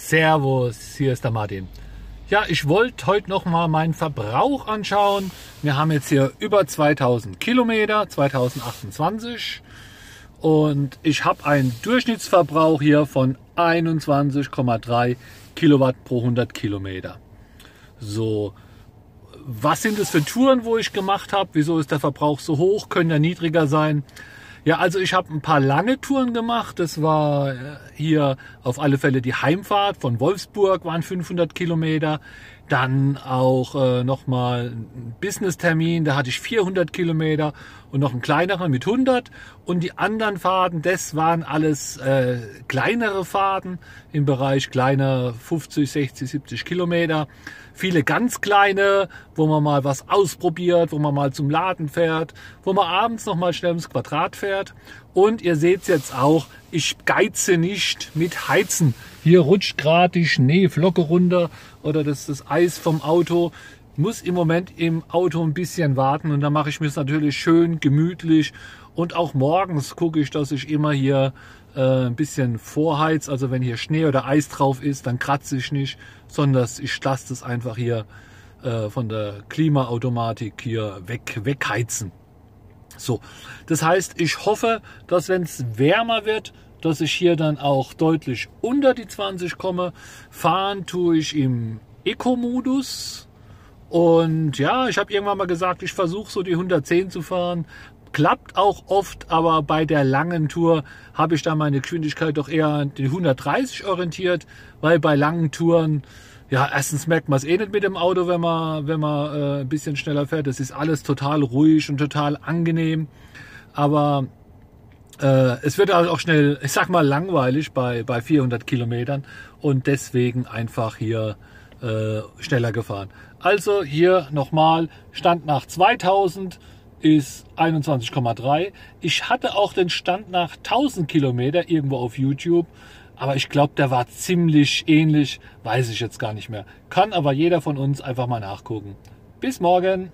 Servus, hier ist der Martin. Ja, ich wollte heute noch mal meinen Verbrauch anschauen. Wir haben jetzt hier über 2000 Kilometer, 2028 und ich habe einen Durchschnittsverbrauch hier von 21,3 Kilowatt pro 100 Kilometer. So, was sind es für Touren, wo ich gemacht habe? Wieso ist der Verbrauch so hoch? Können ja niedriger sein. Ja, also ich habe ein paar lange Touren gemacht. Das war äh, hier auf alle Fälle die Heimfahrt von Wolfsburg, waren 500 Kilometer. Dann auch äh, nochmal ein Business-Termin, da hatte ich 400 Kilometer und noch einen kleineren mit 100. Und die anderen Fahrten, das waren alles äh, kleinere Fahrten im Bereich kleiner 50, 60, 70 Kilometer. Viele ganz kleine, wo man mal was ausprobiert, wo man mal zum Laden fährt, wo man abends noch mal schnell ins Quadrat fährt. Und ihr seht jetzt auch, ich geize nicht mit Heizen. Hier rutscht gerade die Schneeflocke runter oder das, das Eis vom Auto. Muss im Moment im Auto ein bisschen warten und dann mache ich mir es natürlich schön gemütlich. Und auch morgens gucke ich, dass ich immer hier äh, ein bisschen vorheiz. Also wenn hier Schnee oder Eis drauf ist, dann kratze ich nicht, sondern ich lasse das einfach hier äh, von der Klimaautomatik hier weg, wegheizen. So, das heißt, ich hoffe, dass wenn es wärmer wird, dass ich hier dann auch deutlich unter die 20 komme. Fahren tue ich im Eco-Modus. Und ja, ich habe irgendwann mal gesagt, ich versuche so die 110 zu fahren. Klappt auch oft, aber bei der langen Tour habe ich da meine Geschwindigkeit doch eher an die 130 orientiert, weil bei langen Touren, ja, erstens merkt man es eh nicht mit dem Auto, wenn man, wenn man äh, ein bisschen schneller fährt. Das ist alles total ruhig und total angenehm. Aber äh, es wird auch schnell, ich sag mal, langweilig bei, bei 400 Kilometern und deswegen einfach hier äh, schneller gefahren. Also hier nochmal, Stand nach 2000 ist 21,3. Ich hatte auch den Stand nach 1000 Kilometer irgendwo auf YouTube, aber ich glaube, der war ziemlich ähnlich, weiß ich jetzt gar nicht mehr. Kann aber jeder von uns einfach mal nachgucken. Bis morgen!